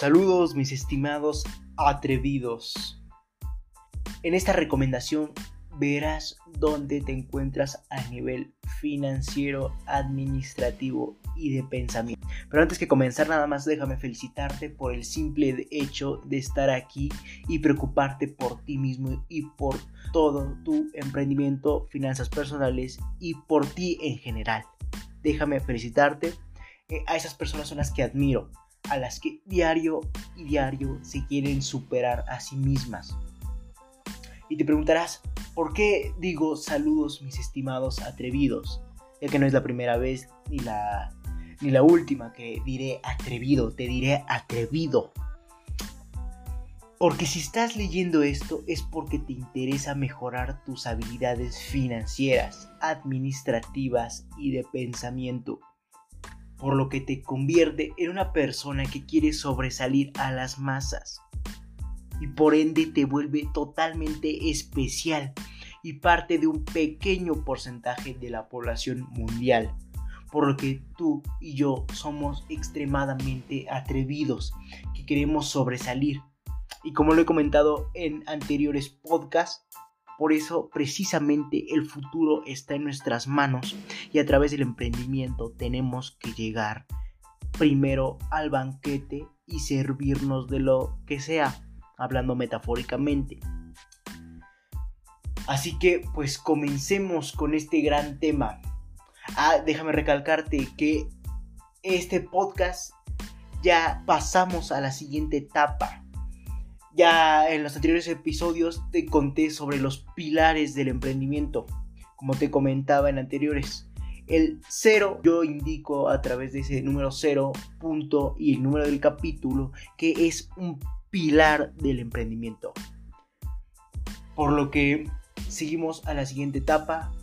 Saludos mis estimados atrevidos. En esta recomendación verás dónde te encuentras a nivel financiero, administrativo y de pensamiento. Pero antes que comenzar nada más déjame felicitarte por el simple hecho de estar aquí y preocuparte por ti mismo y por todo tu emprendimiento, finanzas personales y por ti en general. Déjame felicitarte. Eh, a esas personas son las que admiro a las que diario y diario se quieren superar a sí mismas. Y te preguntarás, ¿por qué digo saludos mis estimados atrevidos? Ya que no es la primera vez ni la, ni la última que diré atrevido, te diré atrevido. Porque si estás leyendo esto es porque te interesa mejorar tus habilidades financieras, administrativas y de pensamiento por lo que te convierte en una persona que quiere sobresalir a las masas y por ende te vuelve totalmente especial y parte de un pequeño porcentaje de la población mundial. Por lo que tú y yo somos extremadamente atrevidos, que queremos sobresalir. Y como lo he comentado en anteriores podcasts, por eso precisamente el futuro está en nuestras manos y a través del emprendimiento tenemos que llegar primero al banquete y servirnos de lo que sea, hablando metafóricamente. Así que pues comencemos con este gran tema. Ah, déjame recalcarte que este podcast ya pasamos a la siguiente etapa. Ya en los anteriores episodios te conté sobre los pilares del emprendimiento, como te comentaba en anteriores. El cero, yo indico a través de ese número cero, punto y el número del capítulo, que es un pilar del emprendimiento. Por lo que seguimos a la siguiente etapa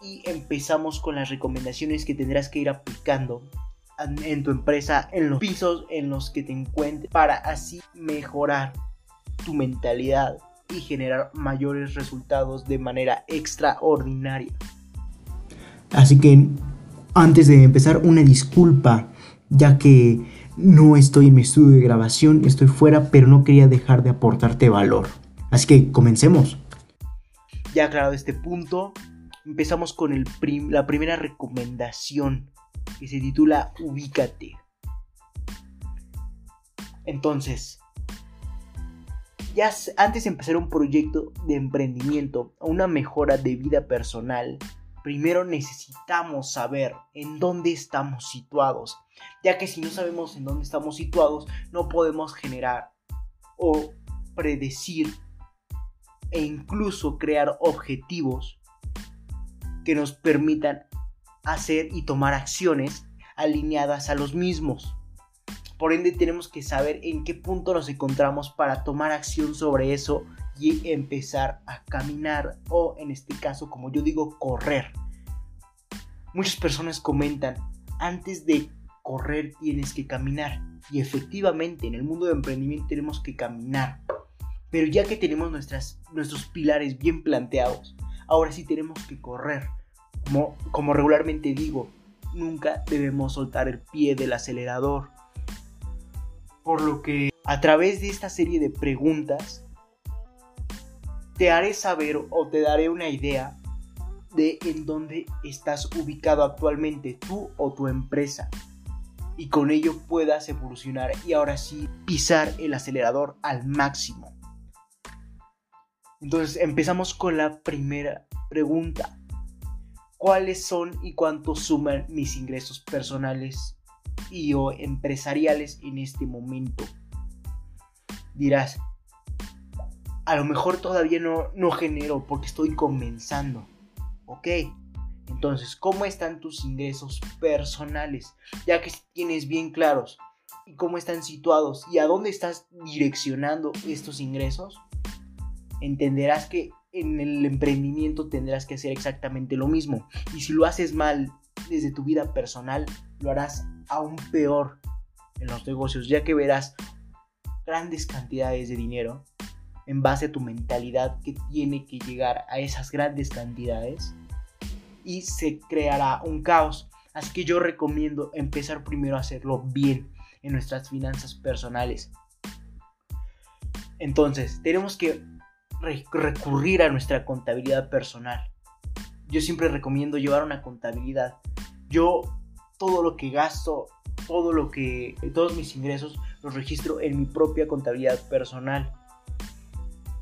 y empezamos con las recomendaciones que tendrás que ir aplicando en tu empresa, en los pisos en los que te encuentres, para así mejorar tu mentalidad y generar mayores resultados de manera extraordinaria. Así que antes de empezar, una disculpa, ya que no estoy en mi estudio de grabación, estoy fuera, pero no quería dejar de aportarte valor. Así que comencemos. Ya aclarado este punto, empezamos con el la primera recomendación que se titula Ubícate. Entonces, ya antes de empezar un proyecto de emprendimiento o una mejora de vida personal, primero necesitamos saber en dónde estamos situados, ya que si no sabemos en dónde estamos situados, no podemos generar o predecir e incluso crear objetivos que nos permitan hacer y tomar acciones alineadas a los mismos. Por ende tenemos que saber en qué punto nos encontramos para tomar acción sobre eso y empezar a caminar o en este caso como yo digo correr. Muchas personas comentan, antes de correr tienes que caminar. Y efectivamente en el mundo de emprendimiento tenemos que caminar. Pero ya que tenemos nuestros pilares bien planteados, ahora sí tenemos que correr. Como regularmente digo, nunca debemos soltar el pie del acelerador por lo que a través de esta serie de preguntas te haré saber o te daré una idea de en dónde estás ubicado actualmente tú o tu empresa y con ello puedas evolucionar y ahora sí pisar el acelerador al máximo. Entonces empezamos con la primera pregunta. ¿Cuáles son y cuánto suman mis ingresos personales y o empresariales en este momento. Dirás, a lo mejor todavía no, no genero porque estoy comenzando. Ok, entonces, ¿cómo están tus ingresos personales? Ya que tienes bien claros y cómo están situados y a dónde estás direccionando estos ingresos, entenderás que en el emprendimiento tendrás que hacer exactamente lo mismo. Y si lo haces mal desde tu vida personal, lo harás aún peor en los negocios, ya que verás grandes cantidades de dinero en base a tu mentalidad que tiene que llegar a esas grandes cantidades y se creará un caos. Así que yo recomiendo empezar primero a hacerlo bien, en nuestras finanzas personales. Entonces, tenemos que recurrir a nuestra contabilidad personal. Yo siempre recomiendo llevar una contabilidad. Yo todo lo que gasto, todo lo que todos mis ingresos los registro en mi propia contabilidad personal.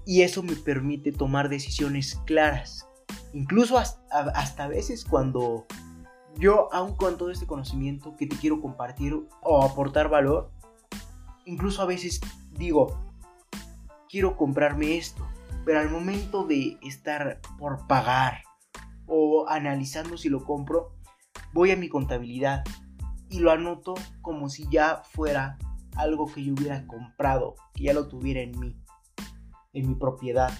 Y eso me permite tomar decisiones claras. Incluso hasta, hasta veces cuando yo, aun con todo este conocimiento que te quiero compartir o aportar valor, incluso a veces digo, quiero comprarme esto, pero al momento de estar por pagar o analizando si lo compro, voy a mi contabilidad y lo anoto como si ya fuera algo que yo hubiera comprado, que ya lo tuviera en mí, en mi propiedad.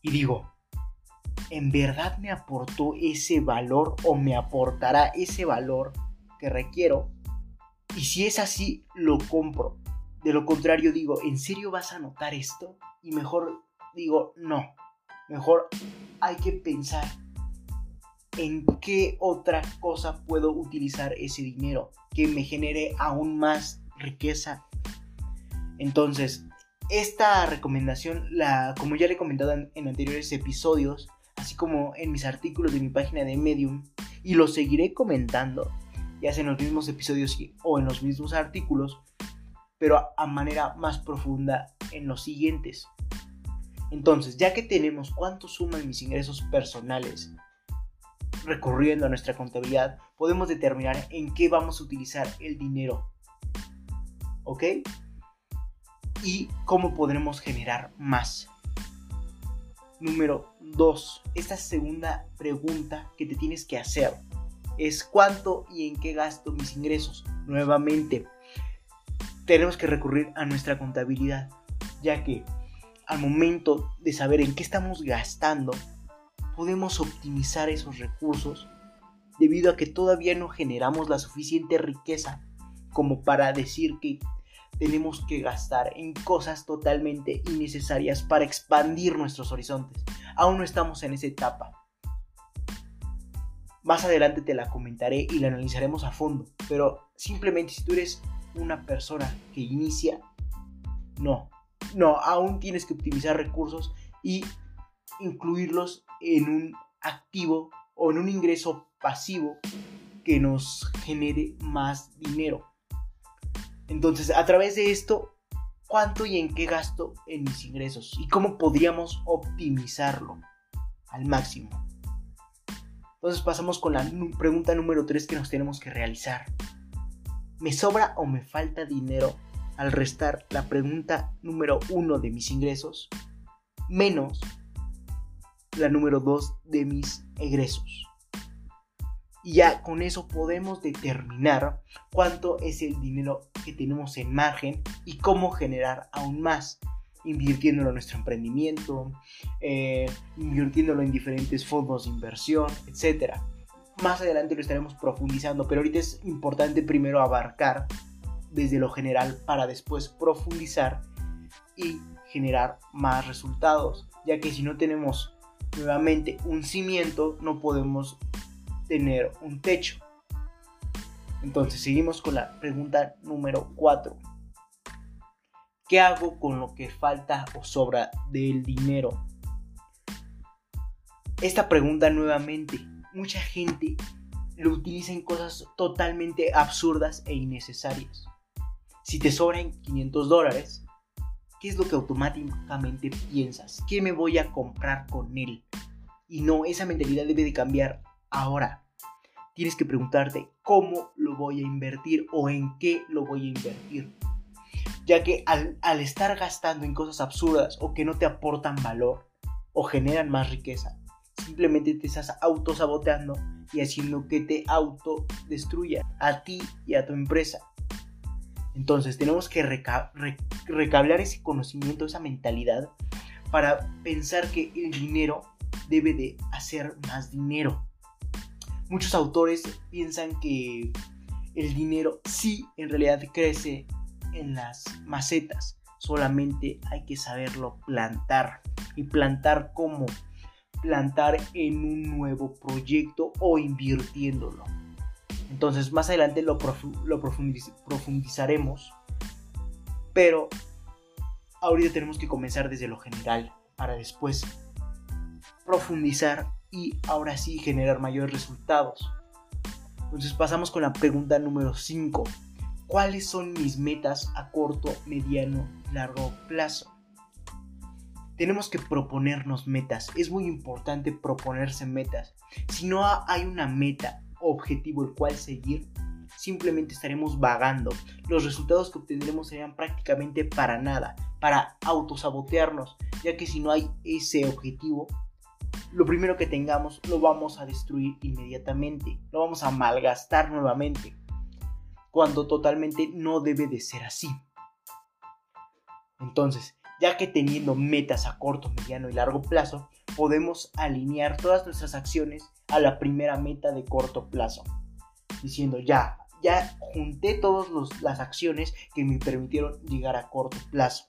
Y digo, ¿en verdad me aportó ese valor o me aportará ese valor que requiero? Y si es así, lo compro. De lo contrario, digo, ¿en serio vas a notar esto? Y mejor digo, no. Mejor hay que pensar en qué otra cosa puedo utilizar ese dinero que me genere aún más riqueza. Entonces, esta recomendación, la, como ya le he comentado en, anteriores episodios, así como en mis artículos de mi página de Medium, y lo seguiré comentando, ya sea en los mismos episodios o en los mismos artículos, pero a manera más profunda en los siguientes. Entonces, ya que tenemos cuánto suman mis ingresos personales, recurriendo a nuestra contabilidad, podemos determinar en qué vamos a utilizar el dinero. ¿Ok? Y cómo podremos generar más. Número 2. Esta segunda pregunta que te tienes que hacer es cuánto y en qué gasto mis ingresos. Nuevamente, tenemos que recurrir a nuestra contabilidad, ya que al momento de saber en qué estamos gastando, podemos optimizar esos recursos debido a que todavía no generamos la suficiente riqueza como para decir que tenemos que gastar en cosas totalmente innecesarias para expandir nuestros horizontes. Aún no estamos en esa etapa. Más adelante te la comentaré y la analizaremos a fondo, pero simplemente si tú eres una persona que inicia, no, no, aún tienes que optimizar recursos y incluirlos en un activo o en un ingreso pasivo que nos genere más dinero. Entonces, a través de esto, ¿cuánto y en qué gasto en mis ingresos? ¿Y cómo podríamos optimizarlo al máximo? Entonces pasamos con la pregunta número 3 que nos tenemos que realizar. ¿Me sobra o me falta dinero al restar la pregunta número 1 de mis ingresos menos la número 2 de mis egresos? Y ya con eso podemos determinar cuánto es el dinero que tenemos en margen y cómo generar aún más, invirtiéndolo en nuestro emprendimiento, eh, invirtiéndolo en diferentes fondos de inversión, etc. Más adelante lo estaremos profundizando, pero ahorita es importante primero abarcar desde lo general para después profundizar y generar más resultados, ya que si no tenemos nuevamente un cimiento no podemos tener un techo. Entonces seguimos con la pregunta número 4. ¿Qué hago con lo que falta o sobra del dinero? Esta pregunta nuevamente, mucha gente lo utiliza en cosas totalmente absurdas e innecesarias. Si te sobran 500 dólares, ¿qué es lo que automáticamente piensas? ¿Qué me voy a comprar con él? Y no, esa mentalidad debe de cambiar ahora tienes que preguntarte cómo lo voy a invertir o en qué lo voy a invertir. Ya que al, estar gastando en cosas absurdas o que no te aportan valor o generan más riqueza, simplemente te estás autosaboteando y haciendo que te autodestruya a ti y a tu empresa. Entonces tenemos que recablar ese conocimiento, esa mentalidad, para pensar que el dinero debe de hacer más dinero. Muchos autores piensan que el dinero sí en realidad crece en las macetas, solamente hay que saberlo plantar. ¿Y plantar cómo? Plantar en un nuevo proyecto o invirtiéndolo. Entonces más adelante lo, lo profundizaremos, pero ahorita tenemos que comenzar desde lo general para después profundizar y ahora sí generar mayores resultados. Entonces pasamos con la pregunta número 5. ¿Cuáles son mis metas a corto, mediano largo plazo? Tenemos que proponernos metas. Es muy importante proponerse metas. Si no hay una meta, objetivo el cual seguir, simplemente estaremos vagando. Los resultados que obtendremos serían prácticamente para nada, para autosabotearnos, ya que si no hay ese objetivo, lo primero que tengamos lo vamos a destruir inmediatamente, lo vamos a malgastar nuevamente, cuando totalmente no debe de ser así. Entonces, ya que teniendo metas a corto, mediano y largo plazo, podemos alinear todas nuestras acciones a la primera meta de corto plazo, diciendo ya, ya junté todas las acciones que me permitieron llegar a corto plazo.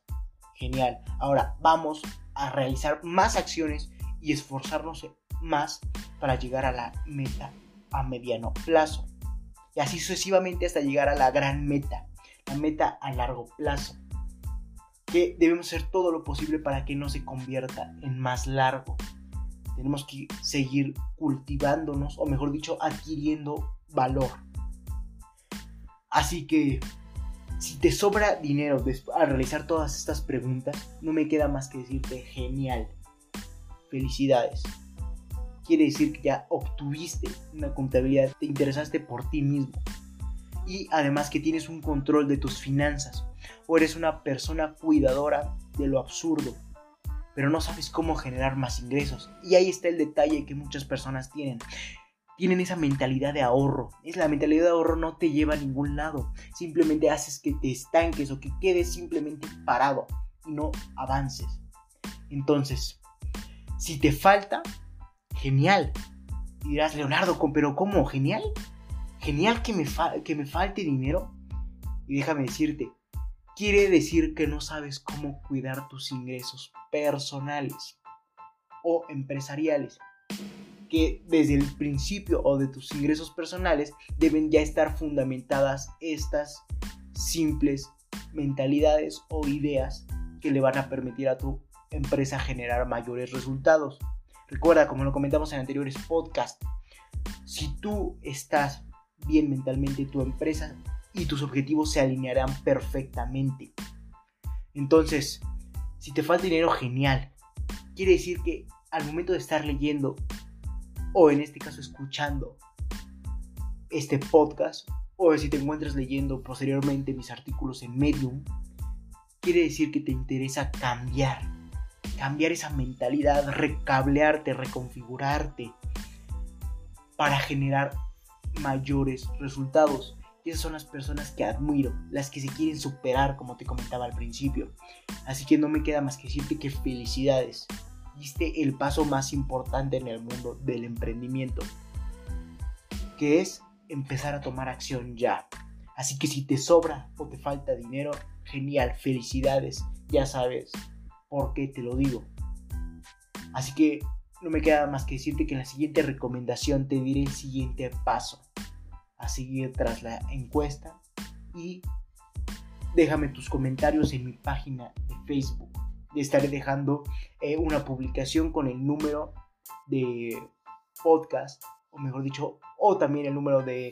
Genial. Ahora vamos a realizar más acciones y esforzarnos más para llegar a la meta a mediano plazo. Y así sucesivamente hasta llegar a la gran meta, la meta a largo plazo. Que debemos hacer todo lo posible para que no se convierta en más largo. Tenemos que seguir cultivándonos, o mejor dicho, adquiriendo valor. Así que si te sobra dinero al realizar todas estas preguntas, no me queda más que decirte genial. Felicidades. Quiere decir que ya obtuviste una contabilidad, te interesaste por ti mismo. Y además que tienes un control de tus finanzas. O eres una persona cuidadora de lo absurdo. Pero no sabes cómo generar más ingresos. Y ahí está el detalle que muchas personas tienen tienen esa mentalidad de ahorro. Es la mentalidad de ahorro no te lleva a ningún lado. Simplemente haces que te estanques o que quedes simplemente parado y no avances. Entonces, si te falta, genial. dirás, Leonardo, pero ¿cómo? ¿Genial? ¿Genial que me, que me falte dinero? Y déjame decirte, quiere decir que no sabes cómo cuidar tus ingresos personales o empresariales que desde el principio o de tus ingresos personales deben ya estar fundamentadas estas simples mentalidades o ideas que le van a permitir a tu empresa generar mayores resultados. Recuerda, como lo comentamos en anteriores podcasts, si tú estás bien mentalmente, tu empresa y tus objetivos se alinearán perfectamente. Entonces, si te falta dinero, genial. Quiere decir que al momento de estar leyendo o en este caso escuchando este podcast, o si te encuentras leyendo posteriormente mis artículos en Medium, quiere decir que te interesa cambiar, cambiar esa mentalidad, recablearte, reconfigurarte para generar mayores resultados. Y esas son las personas que admiro, las que se quieren superar, como te comentaba al principio. Así que no me queda más que decirte que felicidades diste el paso más importante en el mundo del emprendimiento, que es empezar a tomar acción ya. Así que si te sobra o te falta dinero, genial, felicidades, ya sabes por qué te lo digo. Así que no me queda más que decirte que en la siguiente recomendación te diré el siguiente paso a seguir tras la encuesta. Y déjame tus comentarios en mi página de Facebook. Estaré dejando eh, una publicación con el número de podcast, o mejor dicho, o también el número de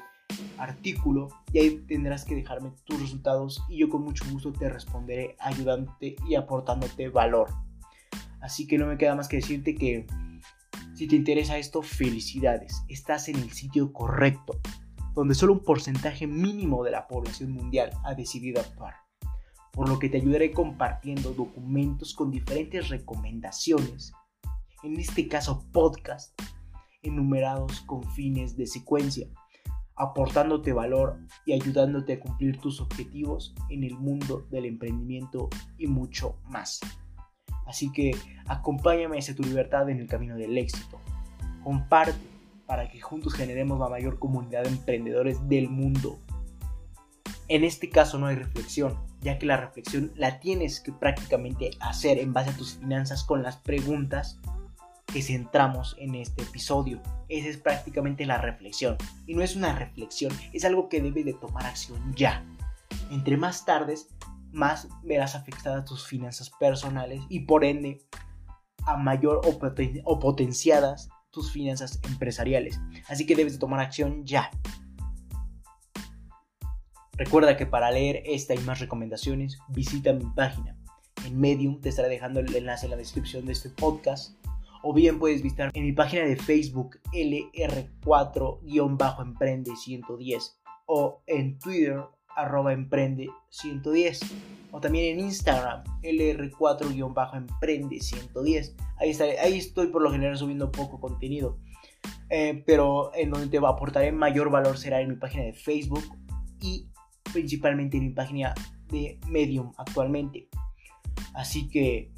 artículo y ahí tendrás que dejarme tus resultados y yo con mucho gusto te responderé ayudándote y aportándote valor. Así que no me queda más que decirte que si te interesa esto, felicidades, estás en el sitio correcto, donde solo un porcentaje mínimo de la población mundial ha decidido actuar por lo que te ayudaré compartiendo documentos con diferentes recomendaciones, en este caso podcast, enumerados con fines de secuencia, aportándote valor y ayudándote a cumplir tus objetivos en el mundo del emprendimiento y mucho más. Así que acompáñame hacia tu libertad en el camino del éxito. Comparte para que juntos generemos la mayor comunidad de emprendedores del mundo. En este caso no hay reflexión, ya que la reflexión la tienes que prácticamente hacer en base a tus finanzas con las preguntas que centramos en este episodio. Esa es prácticamente la reflexión. Y no es una reflexión, es algo que debe de tomar acción ya. Entre más tardes, más verás afectadas tus finanzas personales y por ende a mayor o, potenciadas tus finanzas empresariales. Así que debes de tomar acción ya. Recuerda que para leer esta y más recomendaciones, visita mi página. En Medium te estaré dejando el enlace en la descripción de este podcast. O bien puedes visitar en mi página de Facebook LR4-Emprende110 o en Twitter arroba emprende 110 o también en Instagram lr4-emprende 110 ahí, ahí estoy por lo general subiendo poco contenido. Eh, pero en donde te aportaré mayor valor será en mi página de Facebook y principalmente en mi página de Medium actualmente. Así que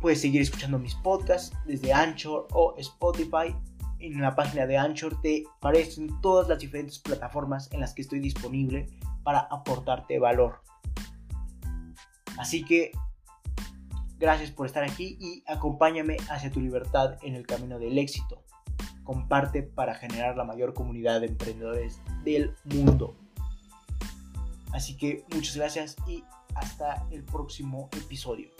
puedes seguir escuchando mis podcasts desde Anchor o Spotify en la página de Anchor te aparecen todas las diferentes plataformas en las que estoy disponible para aportarte valor. Así que gracias por estar aquí y acompáñame hacia tu libertad en el camino del éxito. Comparte para generar la mayor comunidad de emprendedores del mundo. Así que muchas gracias y hasta el próximo episodio.